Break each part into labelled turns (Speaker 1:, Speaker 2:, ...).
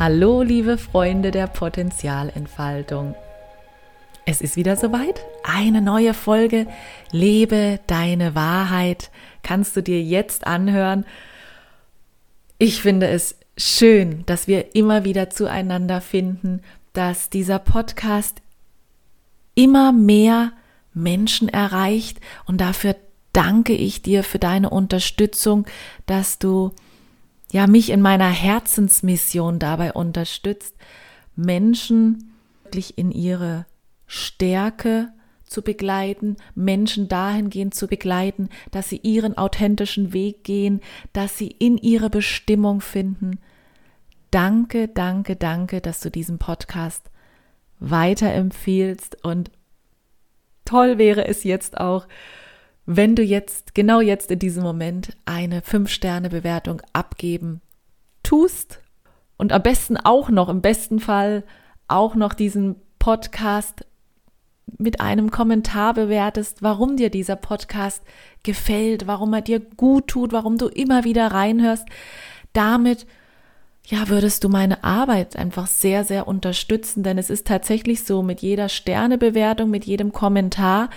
Speaker 1: Hallo, liebe Freunde der Potenzialentfaltung. Es ist wieder soweit. Eine neue Folge. Lebe deine Wahrheit. Kannst du dir jetzt anhören. Ich finde es schön, dass wir immer wieder zueinander finden, dass dieser Podcast immer mehr Menschen erreicht und dafür danke ich dir für deine Unterstützung, dass du ja mich in meiner Herzensmission dabei unterstützt, Menschen wirklich in ihre Stärke zu begleiten, Menschen dahingehend zu begleiten, dass sie ihren authentischen Weg gehen, dass sie in ihre Bestimmung finden. Danke, danke, danke, dass du diesen Podcast weiterempfiehlst und toll wäre es jetzt auch, wenn du jetzt, genau jetzt in diesem Moment, eine 5-Sterne-Bewertung abgeben tust und am besten auch noch, im besten Fall auch noch diesen Podcast mit einem Kommentar bewertest, warum dir dieser Podcast gefällt, warum er dir gut tut, warum du immer wieder reinhörst. Damit ja, würdest du meine Arbeit einfach sehr, sehr unterstützen, denn es ist tatsächlich so, mit jeder Sternebewertung, mit jedem Kommentar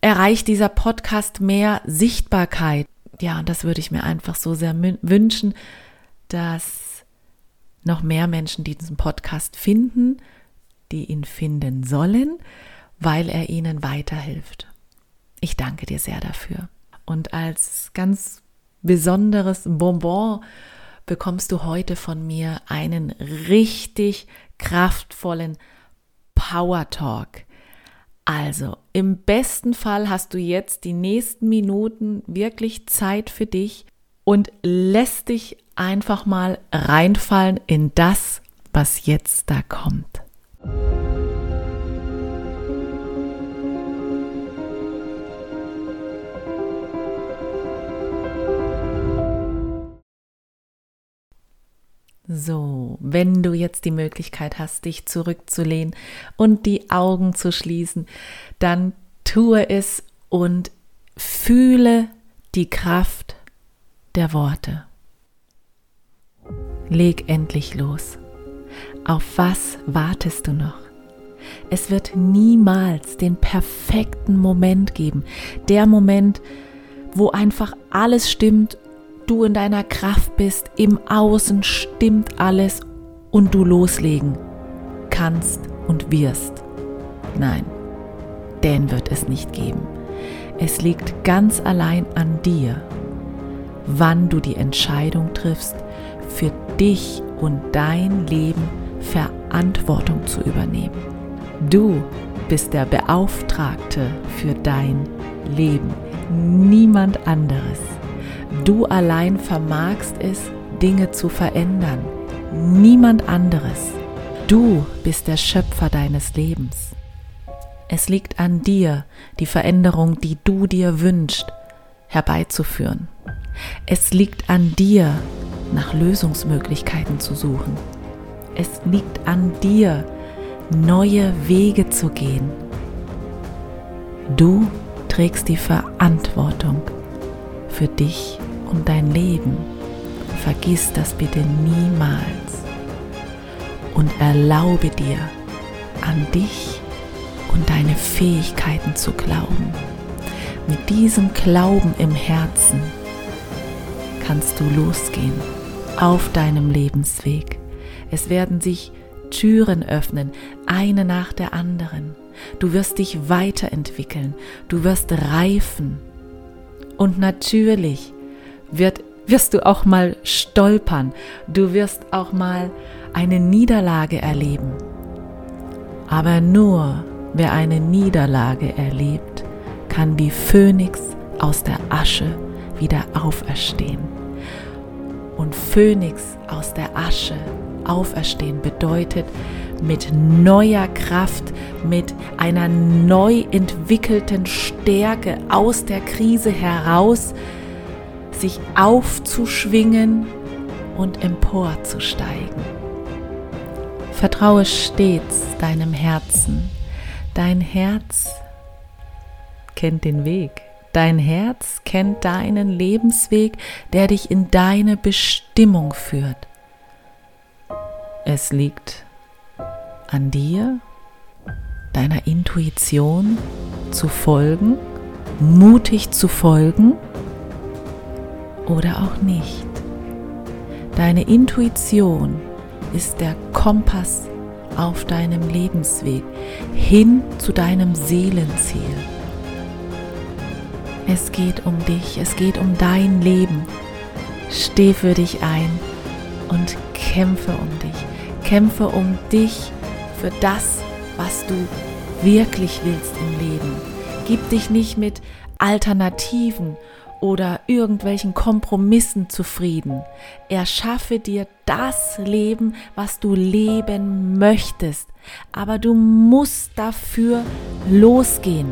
Speaker 1: erreicht dieser Podcast mehr Sichtbarkeit. Ja, und das würde ich mir einfach so sehr wünschen, dass noch mehr Menschen diesen Podcast finden, die ihn finden sollen, weil er ihnen weiterhilft. Ich danke dir sehr dafür. Und als ganz besonderes Bonbon bekommst du heute von mir einen richtig kraftvollen Power Talk. Also, im besten Fall hast du jetzt die nächsten Minuten wirklich Zeit für dich und lässt dich einfach mal reinfallen in das, was jetzt da kommt. So, wenn du jetzt die Möglichkeit hast, dich zurückzulehnen und die Augen zu schließen, dann tue es und fühle die Kraft der Worte. Leg endlich los. Auf was wartest du noch? Es wird niemals den perfekten Moment geben. Der Moment, wo einfach alles stimmt du in deiner Kraft bist, im Außen stimmt alles und du loslegen kannst und wirst. Nein, den wird es nicht geben. Es liegt ganz allein an dir, wann du die Entscheidung triffst, für dich und dein Leben Verantwortung zu übernehmen. Du bist der Beauftragte für dein Leben, niemand anderes. Du allein vermagst es, Dinge zu verändern. Niemand anderes. Du bist der Schöpfer deines Lebens. Es liegt an dir, die Veränderung, die du dir wünschst, herbeizuführen. Es liegt an dir, nach Lösungsmöglichkeiten zu suchen. Es liegt an dir, neue Wege zu gehen. Du trägst die Verantwortung für dich und dein Leben. Vergiss das bitte niemals und erlaube dir, an dich und deine Fähigkeiten zu glauben. Mit diesem Glauben im Herzen kannst du losgehen auf deinem Lebensweg. Es werden sich Türen öffnen, eine nach der anderen. Du wirst dich weiterentwickeln, du wirst reifen und natürlich wird, wirst du auch mal stolpern, du wirst auch mal eine Niederlage erleben. Aber nur wer eine Niederlage erlebt, kann wie Phönix aus der Asche wieder auferstehen. Und Phönix aus der Asche auferstehen bedeutet, mit neuer Kraft, mit einer neu entwickelten Stärke aus der Krise heraus, sich aufzuschwingen und emporzusteigen. Vertraue stets deinem Herzen. Dein Herz kennt den Weg. Dein Herz kennt deinen Lebensweg, der dich in deine Bestimmung führt. Es liegt an dir, deiner Intuition zu folgen, mutig zu folgen oder auch nicht. Deine Intuition ist der Kompass auf deinem Lebensweg hin zu deinem Seelenziel. Es geht um dich, es geht um dein Leben. Steh für dich ein und kämpfe um dich. Kämpfe um dich für das, was du wirklich willst im Leben. Gib dich nicht mit Alternativen oder irgendwelchen Kompromissen zufrieden. Erschaffe dir das Leben, was du leben möchtest. Aber du musst dafür losgehen.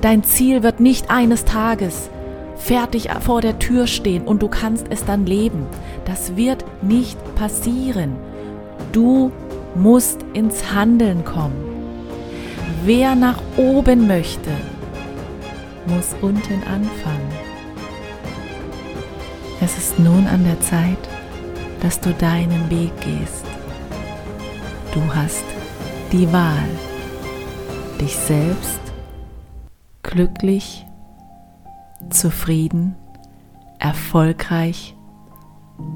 Speaker 1: Dein Ziel wird nicht eines Tages fertig vor der Tür stehen und du kannst es dann leben. Das wird nicht passieren. Du musst ins Handeln kommen. Wer nach oben möchte, muss unten anfangen. Es ist nun an der Zeit, dass du deinen Weg gehst. Du hast die Wahl, dich selbst glücklich, zufrieden, erfolgreich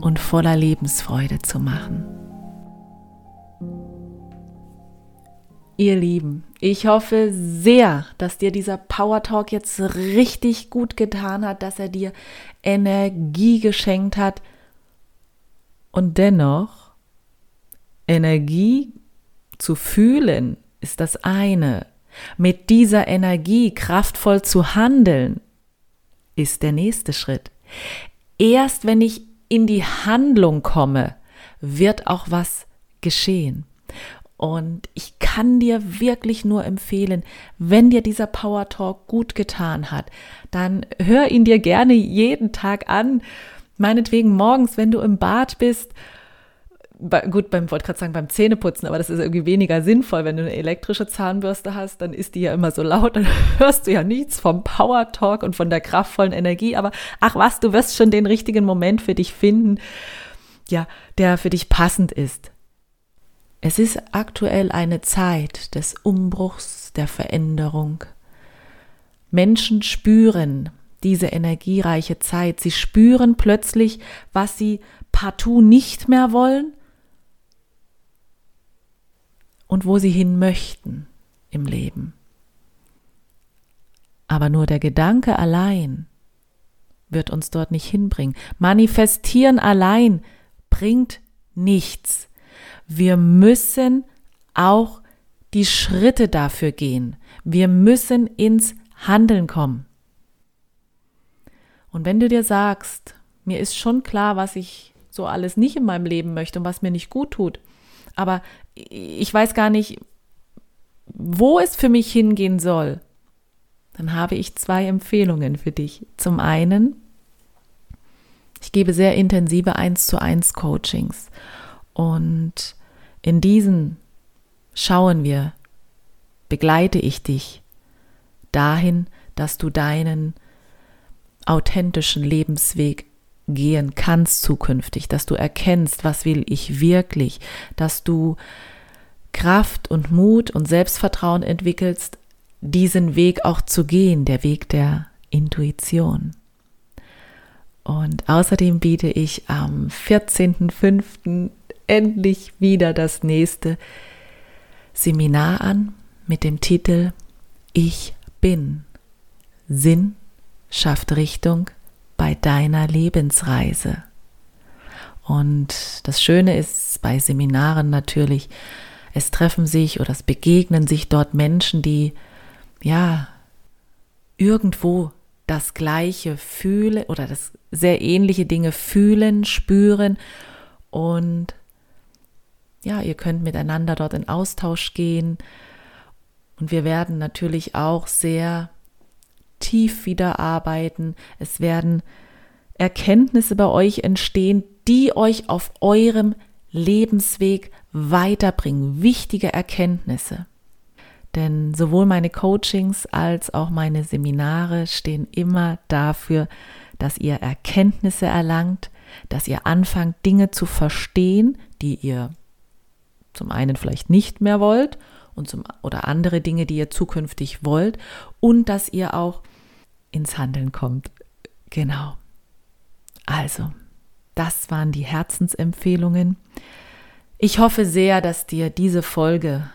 Speaker 1: und voller Lebensfreude zu machen. Ihr Lieben, ich hoffe sehr, dass dir dieser Power Talk jetzt richtig gut getan hat, dass er dir Energie geschenkt hat. Und dennoch, Energie zu fühlen ist das eine. Mit dieser Energie kraftvoll zu handeln ist der nächste Schritt. Erst wenn ich in die Handlung komme, wird auch was geschehen. Und ich kann dir wirklich nur empfehlen, wenn dir dieser Power Talk gut getan hat, dann hör ihn dir gerne jeden Tag an. Meinetwegen morgens, wenn du im Bad bist. Gut, beim wollte gerade sagen beim Zähneputzen, aber das ist irgendwie weniger sinnvoll, wenn du eine elektrische Zahnbürste hast, dann ist die ja immer so laut, dann hörst du ja nichts vom Power Talk und von der kraftvollen Energie, aber ach was, du wirst schon den richtigen Moment für dich finden, ja, der für dich passend ist. Es ist aktuell eine Zeit des Umbruchs, der Veränderung. Menschen spüren diese energiereiche Zeit. Sie spüren plötzlich, was sie partout nicht mehr wollen und wo sie hin möchten im Leben. Aber nur der Gedanke allein wird uns dort nicht hinbringen. Manifestieren allein bringt nichts. Wir müssen auch die Schritte dafür gehen. Wir müssen ins Handeln kommen. Und wenn du dir sagst, mir ist schon klar, was ich so alles nicht in meinem Leben möchte und was mir nicht gut tut, aber ich weiß gar nicht, wo es für mich hingehen soll, dann habe ich zwei Empfehlungen für dich. Zum einen, ich gebe sehr intensive 1 zu 1 Coachings und in diesen schauen wir, begleite ich dich dahin, dass du deinen authentischen Lebensweg gehen kannst zukünftig, dass du erkennst, was will ich wirklich, dass du Kraft und Mut und Selbstvertrauen entwickelst, diesen Weg auch zu gehen, der Weg der Intuition. Und außerdem biete ich am 14.05 endlich wieder das nächste Seminar an mit dem Titel Ich bin. Sinn schafft Richtung bei deiner Lebensreise. Und das Schöne ist bei Seminaren natürlich, es treffen sich oder es begegnen sich dort Menschen, die ja irgendwo das gleiche fühlen oder das sehr ähnliche Dinge fühlen, spüren und ja, ihr könnt miteinander dort in Austausch gehen. Und wir werden natürlich auch sehr tief wieder arbeiten. Es werden Erkenntnisse bei euch entstehen, die euch auf eurem Lebensweg weiterbringen. Wichtige Erkenntnisse. Denn sowohl meine Coachings als auch meine Seminare stehen immer dafür, dass ihr Erkenntnisse erlangt, dass ihr anfangt, Dinge zu verstehen, die ihr zum einen vielleicht nicht mehr wollt und zum, oder andere Dinge, die ihr zukünftig wollt und dass ihr auch ins Handeln kommt. Genau. Also, das waren die Herzensempfehlungen. Ich hoffe sehr, dass dir diese Folge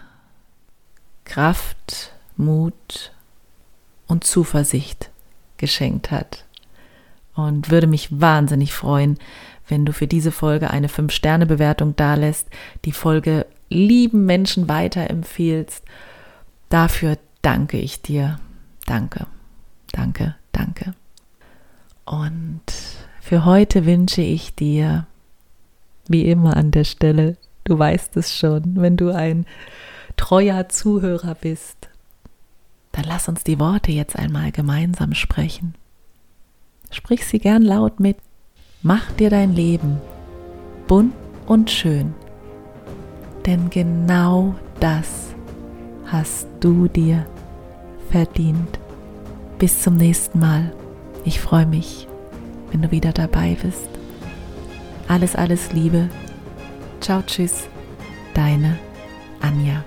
Speaker 1: Kraft, Mut und Zuversicht geschenkt hat. Und würde mich wahnsinnig freuen, wenn du für diese Folge eine 5-Sterne-Bewertung dalässt, die Folge lieben Menschen weiterempfehlst. Dafür danke ich dir. Danke, danke, danke. Und für heute wünsche ich dir, wie immer an der Stelle, du weißt es schon, wenn du ein treuer Zuhörer bist, dann lass uns die Worte jetzt einmal gemeinsam sprechen. Sprich sie gern laut mit. Mach dir dein Leben bunt und schön, denn genau das hast du dir verdient. Bis zum nächsten Mal. Ich freue mich, wenn du wieder dabei bist. Alles, alles Liebe. Ciao, tschüss. Deine Anja.